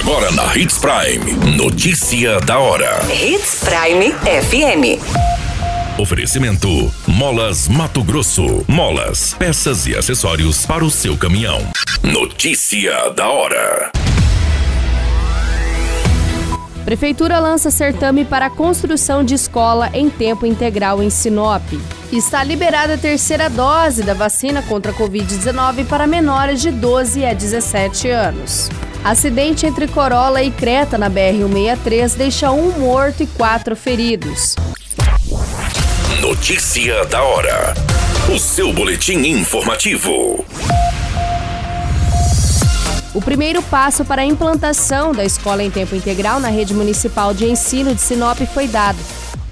Agora na Hits Prime. Notícia da hora. Hits Prime FM. Oferecimento: Molas Mato Grosso. Molas, peças e acessórios para o seu caminhão. Notícia da hora. Prefeitura lança certame para a construção de escola em tempo integral em Sinop. Está liberada a terceira dose da vacina contra a Covid-19 para menores de 12 a 17 anos. Acidente entre Corolla e Creta na BR-163 deixa um morto e quatro feridos. Notícia da hora. O seu boletim informativo. O primeiro passo para a implantação da escola em tempo integral na rede municipal de ensino de Sinop foi dado.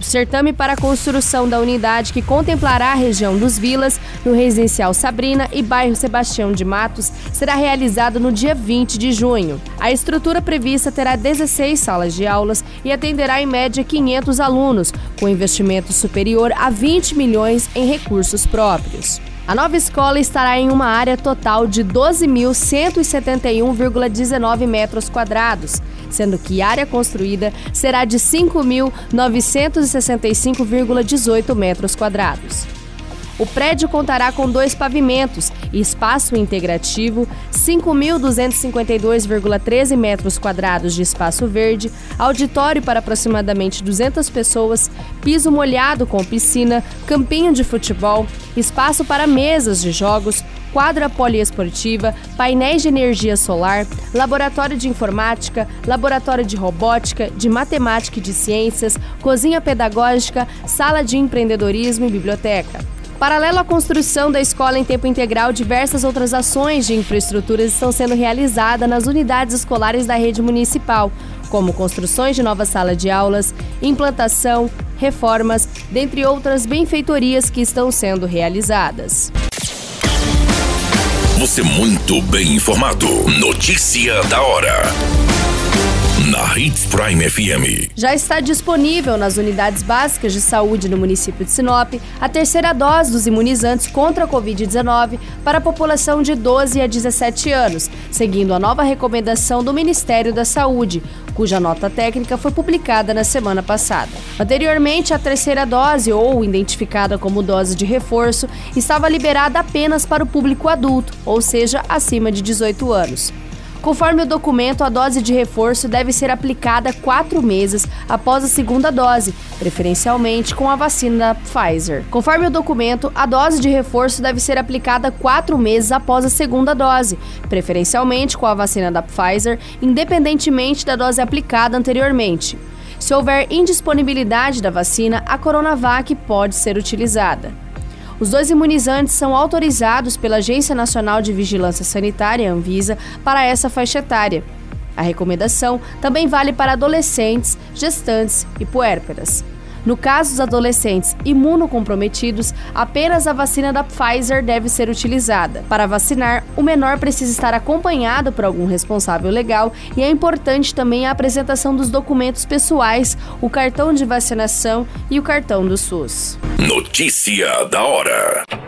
O certame para a construção da unidade que contemplará a região dos Vilas, no residencial Sabrina e bairro Sebastião de Matos, será realizado no dia 20 de junho. A estrutura prevista terá 16 salas de aulas e atenderá em média 500 alunos, com investimento superior a 20 milhões em recursos próprios. A nova escola estará em uma área total de 12.171,19 metros quadrados, sendo que área construída será de 5.965,18 metros quadrados. O prédio contará com dois pavimentos, espaço integrativo, 5.252,13 metros quadrados de espaço verde, auditório para aproximadamente 200 pessoas, piso molhado com piscina, campinho de futebol, espaço para mesas de jogos, quadra poliesportiva, painéis de energia solar, laboratório de informática, laboratório de robótica, de matemática e de ciências, cozinha pedagógica, sala de empreendedorismo e biblioteca. Paralelo à construção da escola em tempo integral, diversas outras ações de infraestrutura estão sendo realizadas nas unidades escolares da rede municipal, como construções de novas salas de aulas, implantação, reformas, dentre outras benfeitorias que estão sendo realizadas. Você muito bem informado. Notícia da hora na Hits Prime FM. Já está disponível nas unidades básicas de saúde no município de Sinop a terceira dose dos imunizantes contra a Covid-19 para a população de 12 a 17 anos, seguindo a nova recomendação do Ministério da Saúde, cuja nota técnica foi publicada na semana passada. Anteriormente, a terceira dose, ou identificada como dose de reforço, estava liberada apenas para o público adulto, ou seja, acima de 18 anos. Conforme o documento, a dose de reforço deve ser aplicada quatro meses após a segunda dose, preferencialmente com a vacina da Pfizer. Conforme o documento, a dose de reforço deve ser aplicada quatro meses após a segunda dose, preferencialmente com a vacina da Pfizer, independentemente da dose aplicada anteriormente. Se houver indisponibilidade da vacina, a Coronavac pode ser utilizada. Os dois imunizantes são autorizados pela Agência Nacional de Vigilância Sanitária, Anvisa, para essa faixa etária. A recomendação também vale para adolescentes, gestantes e puérperas. No caso dos adolescentes imunocomprometidos, apenas a vacina da Pfizer deve ser utilizada. Para vacinar, o menor precisa estar acompanhado por algum responsável legal e é importante também a apresentação dos documentos pessoais, o cartão de vacinação e o cartão do SUS. Notícia da hora.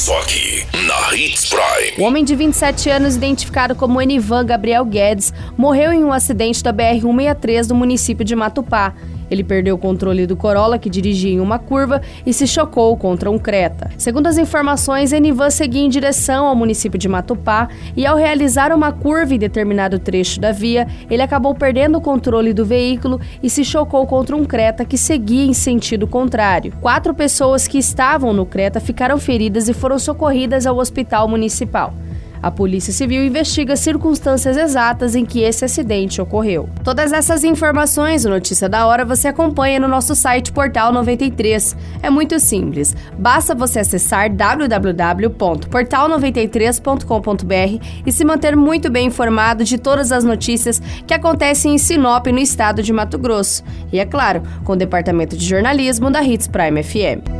Só aqui, na Hits Prime. O homem de 27 anos, identificado como Enivan Gabriel Guedes, morreu em um acidente da BR-163 no município de Matupá. Ele perdeu o controle do Corolla, que dirigia em uma curva, e se chocou contra um Creta. Segundo as informações, Enivan seguia em direção ao município de Matupá e, ao realizar uma curva em determinado trecho da via, ele acabou perdendo o controle do veículo e se chocou contra um Creta que seguia em sentido contrário. Quatro pessoas que estavam no Creta ficaram feridas e foram socorridas ao hospital municipal. A Polícia Civil investiga as circunstâncias exatas em que esse acidente ocorreu. Todas essas informações, o Notícia da Hora, você acompanha no nosso site Portal 93. É muito simples. Basta você acessar www.portal93.com.br e se manter muito bem informado de todas as notícias que acontecem em Sinop, no estado de Mato Grosso. E é claro, com o departamento de jornalismo da Hits Prime FM.